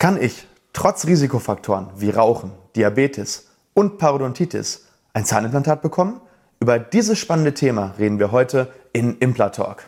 Kann ich trotz Risikofaktoren wie Rauchen, Diabetes und Parodontitis ein Zahnimplantat bekommen? Über dieses spannende Thema reden wir heute in Implatalk.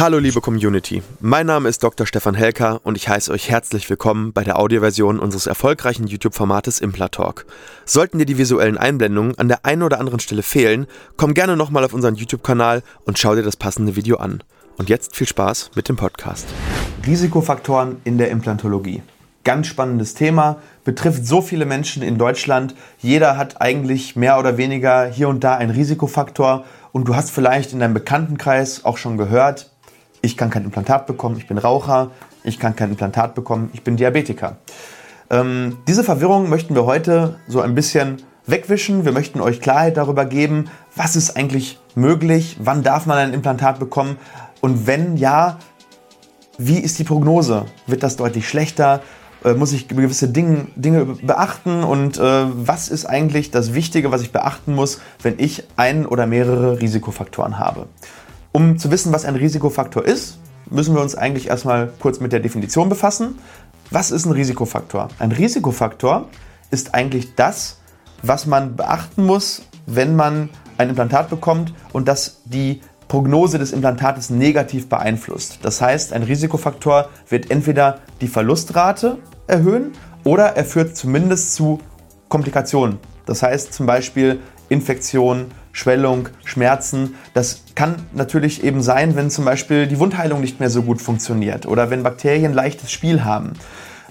Hallo liebe Community, mein Name ist Dr. Stefan Helker und ich heiße euch herzlich willkommen bei der Audioversion unseres erfolgreichen YouTube-Formates Implatalk. Sollten dir die visuellen Einblendungen an der einen oder anderen Stelle fehlen, komm gerne nochmal auf unseren YouTube-Kanal und schau dir das passende Video an. Und jetzt viel Spaß mit dem Podcast. Risikofaktoren in der Implantologie. Ganz spannendes Thema, betrifft so viele Menschen in Deutschland. Jeder hat eigentlich mehr oder weniger hier und da einen Risikofaktor und du hast vielleicht in deinem Bekanntenkreis auch schon gehört, ich kann kein Implantat bekommen, ich bin Raucher, ich kann kein Implantat bekommen, ich bin Diabetiker. Ähm, diese Verwirrung möchten wir heute so ein bisschen wegwischen. Wir möchten euch Klarheit darüber geben, was ist eigentlich möglich, wann darf man ein Implantat bekommen und wenn ja, wie ist die Prognose? Wird das deutlich schlechter? Äh, muss ich gewisse Dinge, Dinge beachten und äh, was ist eigentlich das Wichtige, was ich beachten muss, wenn ich einen oder mehrere Risikofaktoren habe? Um zu wissen, was ein Risikofaktor ist, müssen wir uns eigentlich erstmal kurz mit der Definition befassen. Was ist ein Risikofaktor? Ein Risikofaktor ist eigentlich das, was man beachten muss, wenn man ein Implantat bekommt und das die Prognose des Implantates negativ beeinflusst. Das heißt, ein Risikofaktor wird entweder die Verlustrate erhöhen oder er führt zumindest zu Komplikationen. Das heißt zum Beispiel Infektion, Schwellung, Schmerzen. Das kann natürlich eben sein, wenn zum Beispiel die Wundheilung nicht mehr so gut funktioniert oder wenn Bakterien leichtes Spiel haben.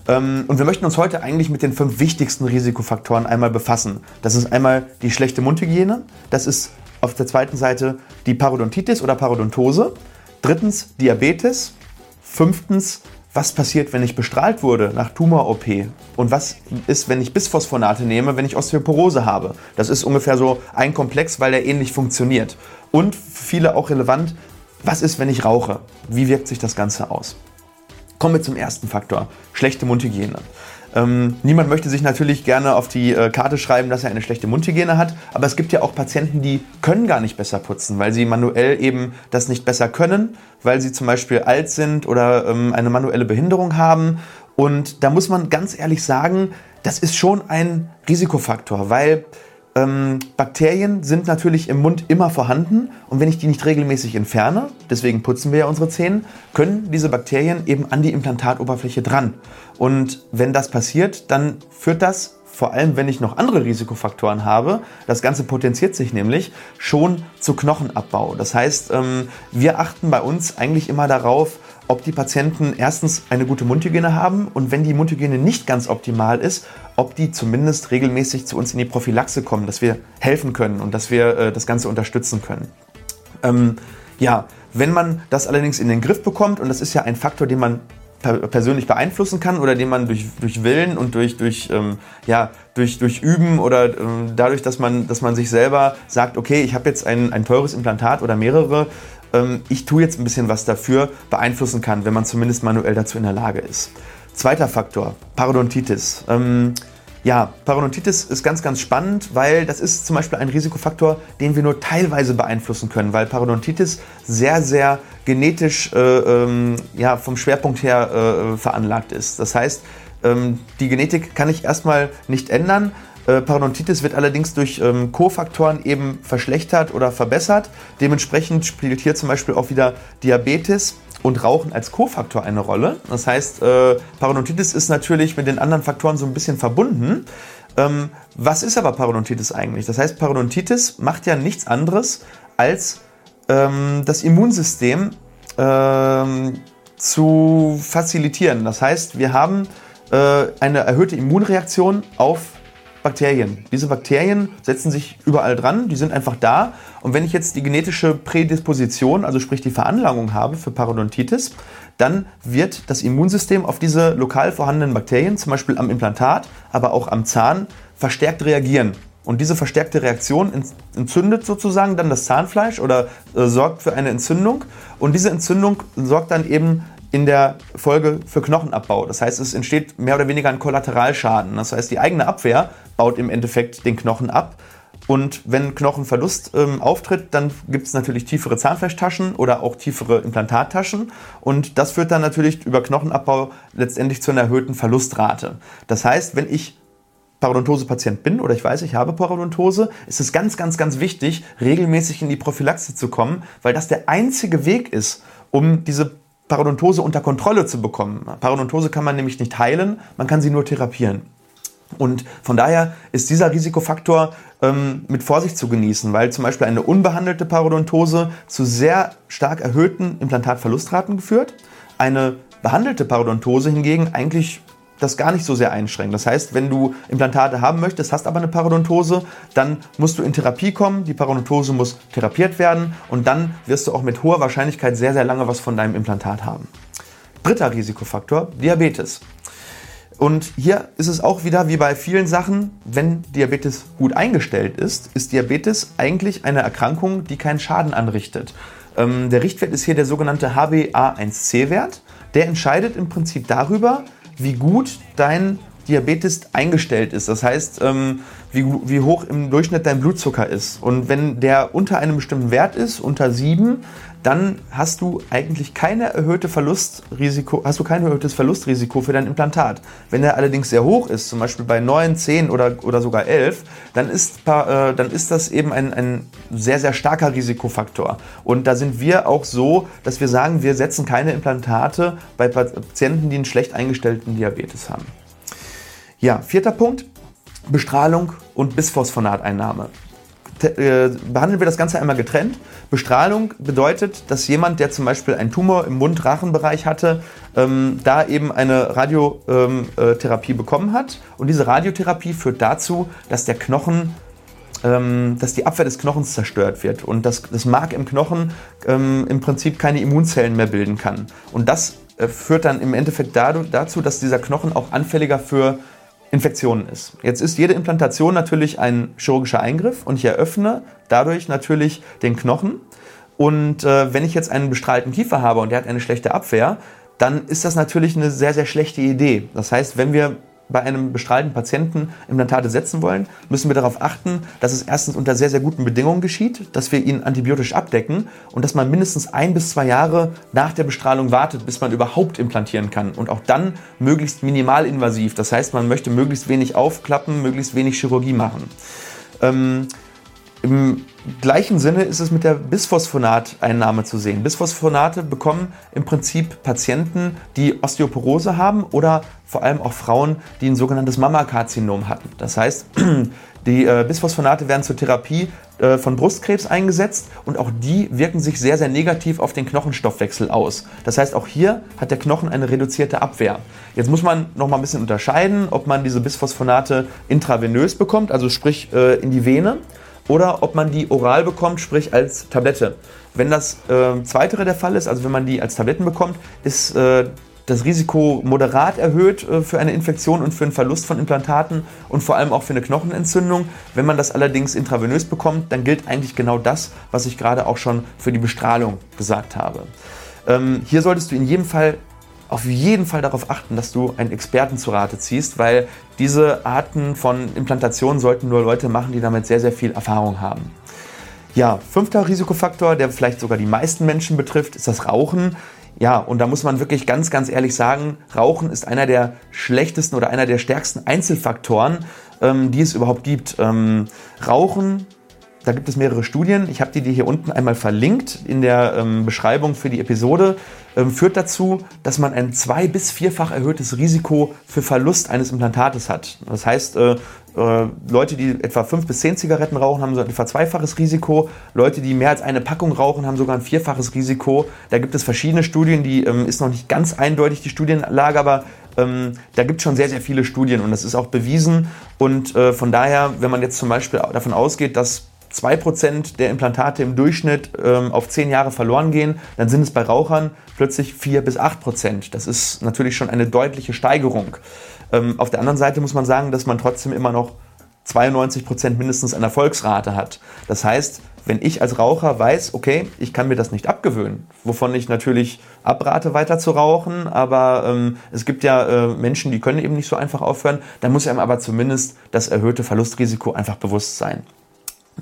Ähm, und wir möchten uns heute eigentlich mit den fünf wichtigsten Risikofaktoren einmal befassen. Das ist einmal die schlechte Mundhygiene, das ist auf der zweiten Seite die Parodontitis oder Parodontose, drittens Diabetes, fünftens was passiert, wenn ich bestrahlt wurde nach Tumor-OP und was ist, wenn ich Bisphosphonate nehme, wenn ich Osteoporose habe. Das ist ungefähr so ein Komplex, weil der ähnlich funktioniert. Und viele auch relevant, was ist, wenn ich rauche? Wie wirkt sich das Ganze aus? Kommen wir zum ersten Faktor, schlechte Mundhygiene. Ähm, niemand möchte sich natürlich gerne auf die äh, Karte schreiben, dass er eine schlechte Mundhygiene hat, aber es gibt ja auch Patienten, die können gar nicht besser putzen, weil sie manuell eben das nicht besser können, weil sie zum Beispiel alt sind oder ähm, eine manuelle Behinderung haben. Und da muss man ganz ehrlich sagen, das ist schon ein Risikofaktor, weil ähm, Bakterien sind natürlich im Mund immer vorhanden und wenn ich die nicht regelmäßig entferne, deswegen putzen wir ja unsere Zähne, können diese Bakterien eben an die Implantatoberfläche dran. Und wenn das passiert, dann führt das vor allem wenn ich noch andere Risikofaktoren habe, das Ganze potenziert sich nämlich schon zu Knochenabbau. Das heißt, ähm, wir achten bei uns eigentlich immer darauf, ob die Patienten erstens eine gute Mundhygiene haben und wenn die Mundhygiene nicht ganz optimal ist, ob die zumindest regelmäßig zu uns in die Prophylaxe kommen, dass wir helfen können und dass wir äh, das Ganze unterstützen können. Ähm, ja, wenn man das allerdings in den Griff bekommt, und das ist ja ein Faktor, den man persönlich beeinflussen kann oder den man durch, durch Willen und durch, durch, ähm, ja, durch, durch Üben oder ähm, dadurch, dass man, dass man sich selber sagt, okay, ich habe jetzt ein, ein teures Implantat oder mehrere, ähm, ich tue jetzt ein bisschen was dafür, beeinflussen kann, wenn man zumindest manuell dazu in der Lage ist. Zweiter Faktor, Parodontitis. Ähm, ja, Parodontitis ist ganz, ganz spannend, weil das ist zum Beispiel ein Risikofaktor, den wir nur teilweise beeinflussen können, weil Parodontitis sehr, sehr genetisch äh, ähm, ja, vom Schwerpunkt her äh, veranlagt ist. Das heißt, ähm, die Genetik kann ich erstmal nicht ändern. Äh, Parodontitis wird allerdings durch ähm, Kofaktoren eben verschlechtert oder verbessert. Dementsprechend spielt hier zum Beispiel auch wieder Diabetes und Rauchen als Kofaktor eine Rolle. Das heißt, äh, Parodontitis ist natürlich mit den anderen Faktoren so ein bisschen verbunden. Ähm, was ist aber Parodontitis eigentlich? Das heißt, Parodontitis macht ja nichts anderes als ähm, das Immunsystem ähm, zu facilitieren. Das heißt, wir haben äh, eine erhöhte Immunreaktion auf Bakterien. Diese Bakterien setzen sich überall dran, die sind einfach da. Und wenn ich jetzt die genetische Prädisposition, also sprich die Veranlagung habe für Parodontitis, dann wird das Immunsystem auf diese lokal vorhandenen Bakterien, zum Beispiel am Implantat, aber auch am Zahn, verstärkt reagieren. Und diese verstärkte Reaktion entzündet sozusagen dann das Zahnfleisch oder äh, sorgt für eine Entzündung. Und diese Entzündung sorgt dann eben in der Folge für Knochenabbau. Das heißt, es entsteht mehr oder weniger ein Kollateralschaden. Das heißt, die eigene Abwehr baut im Endeffekt den Knochen ab Und wenn Knochenverlust ähm, auftritt, dann gibt es natürlich tiefere Zahnfleischtaschen oder auch tiefere Implantattaschen. Und das führt dann natürlich über Knochenabbau letztendlich zu einer erhöhten Verlustrate. Das heißt, wenn ich Parodontose-Patient bin oder ich weiß, ich habe Parodontose, ist es ganz, ganz, ganz wichtig, regelmäßig in die Prophylaxe zu kommen, weil das der einzige Weg ist, um diese Parodontose unter Kontrolle zu bekommen. Parodontose kann man nämlich nicht heilen, man kann sie nur therapieren. Und von daher ist dieser Risikofaktor ähm, mit Vorsicht zu genießen, weil zum Beispiel eine unbehandelte Parodontose zu sehr stark erhöhten Implantatverlustraten geführt. Eine behandelte Parodontose hingegen eigentlich das gar nicht so sehr einschränkt. Das heißt, wenn du Implantate haben möchtest, hast aber eine Parodontose, dann musst du in Therapie kommen, die Parodontose muss therapiert werden und dann wirst du auch mit hoher Wahrscheinlichkeit sehr, sehr lange was von deinem Implantat haben. Dritter Risikofaktor, Diabetes. Und hier ist es auch wieder wie bei vielen Sachen, wenn Diabetes gut eingestellt ist, ist Diabetes eigentlich eine Erkrankung, die keinen Schaden anrichtet. Ähm, der Richtwert ist hier der sogenannte HbA1c-Wert. Der entscheidet im Prinzip darüber, wie gut dein Diabetes eingestellt ist. Das heißt, ähm, wie, wie hoch im Durchschnitt dein Blutzucker ist. Und wenn der unter einem bestimmten Wert ist, unter 7, dann hast du eigentlich keine erhöhte Verlustrisiko, hast du kein erhöhtes Verlustrisiko für dein Implantat. Wenn er allerdings sehr hoch ist, zum Beispiel bei 9, 10 oder, oder sogar 11, dann ist, äh, dann ist das eben ein, ein sehr, sehr starker Risikofaktor. Und da sind wir auch so, dass wir sagen, wir setzen keine Implantate bei Patienten, die einen schlecht eingestellten Diabetes haben. Ja, vierter Punkt, Bestrahlung und Bisphosphonateinnahme. Äh, behandeln wir das Ganze einmal getrennt. Bestrahlung bedeutet, dass jemand, der zum Beispiel einen Tumor im Mund-Rachenbereich hatte, ähm, da eben eine Radiotherapie ähm, äh, bekommen hat. Und diese Radiotherapie führt dazu, dass der Knochen ähm, dass die Abwehr des Knochens zerstört wird und dass das Mark im Knochen ähm, im Prinzip keine Immunzellen mehr bilden kann. Und das äh, führt dann im Endeffekt dazu, dass dieser Knochen auch anfälliger für Infektionen ist. Jetzt ist jede Implantation natürlich ein chirurgischer Eingriff und ich eröffne dadurch natürlich den Knochen. Und äh, wenn ich jetzt einen bestrahlten Kiefer habe und der hat eine schlechte Abwehr, dann ist das natürlich eine sehr, sehr schlechte Idee. Das heißt, wenn wir bei einem bestrahlten Patienten Implantate setzen wollen, müssen wir darauf achten, dass es erstens unter sehr, sehr guten Bedingungen geschieht, dass wir ihn antibiotisch abdecken und dass man mindestens ein bis zwei Jahre nach der Bestrahlung wartet, bis man überhaupt implantieren kann. Und auch dann möglichst minimalinvasiv. Das heißt, man möchte möglichst wenig aufklappen, möglichst wenig Chirurgie machen. Ähm, im gleichen Sinne ist es mit der Bisphosphonateinnahme zu sehen. Bisphosphonate bekommen im Prinzip Patienten, die Osteoporose haben oder vor allem auch Frauen, die ein sogenanntes Mammakarzinom hatten. Das heißt, die äh, Bisphosphonate werden zur Therapie äh, von Brustkrebs eingesetzt und auch die wirken sich sehr, sehr negativ auf den Knochenstoffwechsel aus. Das heißt, auch hier hat der Knochen eine reduzierte Abwehr. Jetzt muss man noch mal ein bisschen unterscheiden, ob man diese Bisphosphonate intravenös bekommt, also sprich äh, in die Vene oder ob man die oral bekommt, sprich als Tablette. Wenn das äh, Zweitere der Fall ist, also wenn man die als Tabletten bekommt, ist äh, das Risiko moderat erhöht äh, für eine Infektion und für einen Verlust von Implantaten und vor allem auch für eine Knochenentzündung. Wenn man das allerdings intravenös bekommt, dann gilt eigentlich genau das, was ich gerade auch schon für die Bestrahlung gesagt habe. Ähm, hier solltest du in jedem Fall auf jeden Fall darauf achten, dass du einen Experten zu Rate ziehst, weil diese Arten von Implantationen sollten nur Leute machen, die damit sehr, sehr viel Erfahrung haben. Ja, fünfter Risikofaktor, der vielleicht sogar die meisten Menschen betrifft, ist das Rauchen. Ja, und da muss man wirklich ganz, ganz ehrlich sagen, Rauchen ist einer der schlechtesten oder einer der stärksten Einzelfaktoren, ähm, die es überhaupt gibt. Ähm, Rauchen da gibt es mehrere Studien. Ich habe die dir hier unten einmal verlinkt in der ähm, Beschreibung für die Episode. Ähm, führt dazu, dass man ein zwei- bis vierfach erhöhtes Risiko für Verlust eines Implantates hat. Das heißt, äh, äh, Leute, die etwa fünf bis zehn Zigaretten rauchen, haben so etwa zweifaches Risiko. Leute, die mehr als eine Packung rauchen, haben sogar ein vierfaches Risiko. Da gibt es verschiedene Studien, die ähm, ist noch nicht ganz eindeutig die Studienlage, aber ähm, da gibt es schon sehr, sehr viele Studien und das ist auch bewiesen. Und äh, von daher, wenn man jetzt zum Beispiel davon ausgeht, dass 2% der Implantate im Durchschnitt ähm, auf 10 Jahre verloren gehen, dann sind es bei Rauchern plötzlich 4 bis 8%. Das ist natürlich schon eine deutliche Steigerung. Ähm, auf der anderen Seite muss man sagen, dass man trotzdem immer noch 92% mindestens eine Erfolgsrate hat. Das heißt, wenn ich als Raucher weiß, okay, ich kann mir das nicht abgewöhnen, wovon ich natürlich abrate, weiter zu rauchen, aber ähm, es gibt ja äh, Menschen, die können eben nicht so einfach aufhören, dann muss einem aber zumindest das erhöhte Verlustrisiko einfach bewusst sein.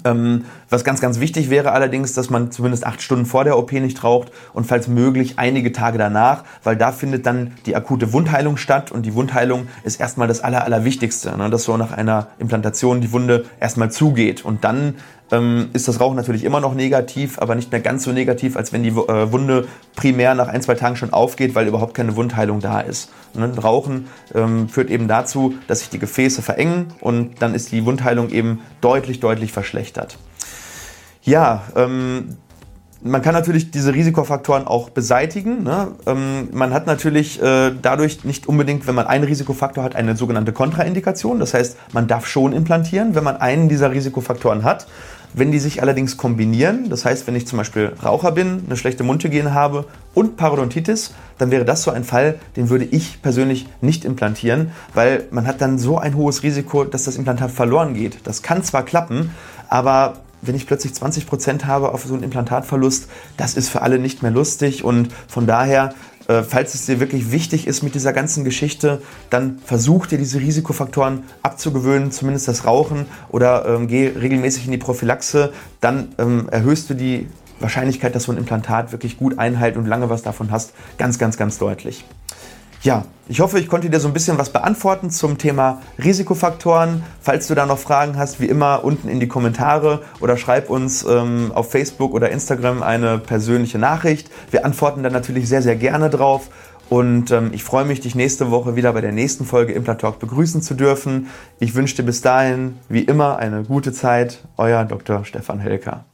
Ähm, was ganz, ganz wichtig wäre allerdings, dass man zumindest acht Stunden vor der OP nicht raucht und falls möglich einige Tage danach, weil da findet dann die akute Wundheilung statt und die Wundheilung ist erstmal das Aller, Allerwichtigste, ne? dass so nach einer Implantation die Wunde erstmal zugeht und dann ähm, ist das Rauchen natürlich immer noch negativ, aber nicht mehr ganz so negativ, als wenn die äh, Wunde primär nach ein, zwei Tagen schon aufgeht, weil überhaupt keine Wundheilung da ist. Ne? Rauchen ähm, führt eben dazu, dass sich die Gefäße verengen und dann ist die Wundheilung eben deutlich, deutlich verschlechtert. Ja, ähm, man kann natürlich diese Risikofaktoren auch beseitigen. Ne? Ähm, man hat natürlich äh, dadurch nicht unbedingt, wenn man einen Risikofaktor hat, eine sogenannte Kontraindikation. Das heißt, man darf schon implantieren, wenn man einen dieser Risikofaktoren hat. Wenn die sich allerdings kombinieren, das heißt, wenn ich zum Beispiel Raucher bin, eine schlechte Mundhygiene habe und Parodontitis, dann wäre das so ein Fall, den würde ich persönlich nicht implantieren, weil man hat dann so ein hohes Risiko, dass das Implantat verloren geht. Das kann zwar klappen, aber wenn ich plötzlich 20 Prozent habe auf so einen Implantatverlust, das ist für alle nicht mehr lustig und von daher äh, falls es dir wirklich wichtig ist mit dieser ganzen Geschichte, dann versuch dir diese Risikofaktoren abzugewöhnen, zumindest das Rauchen oder ähm, geh regelmäßig in die Prophylaxe. Dann ähm, erhöhst du die Wahrscheinlichkeit, dass so ein Implantat wirklich gut einhält und lange was davon hast, ganz, ganz, ganz deutlich. Ja, ich hoffe, ich konnte dir so ein bisschen was beantworten zum Thema Risikofaktoren. Falls du da noch Fragen hast, wie immer unten in die Kommentare oder schreib uns ähm, auf Facebook oder Instagram eine persönliche Nachricht. Wir antworten dann natürlich sehr, sehr gerne drauf. Und ähm, ich freue mich, dich nächste Woche wieder bei der nächsten Folge Implantalk begrüßen zu dürfen. Ich wünsche dir bis dahin, wie immer, eine gute Zeit. Euer Dr. Stefan Helker.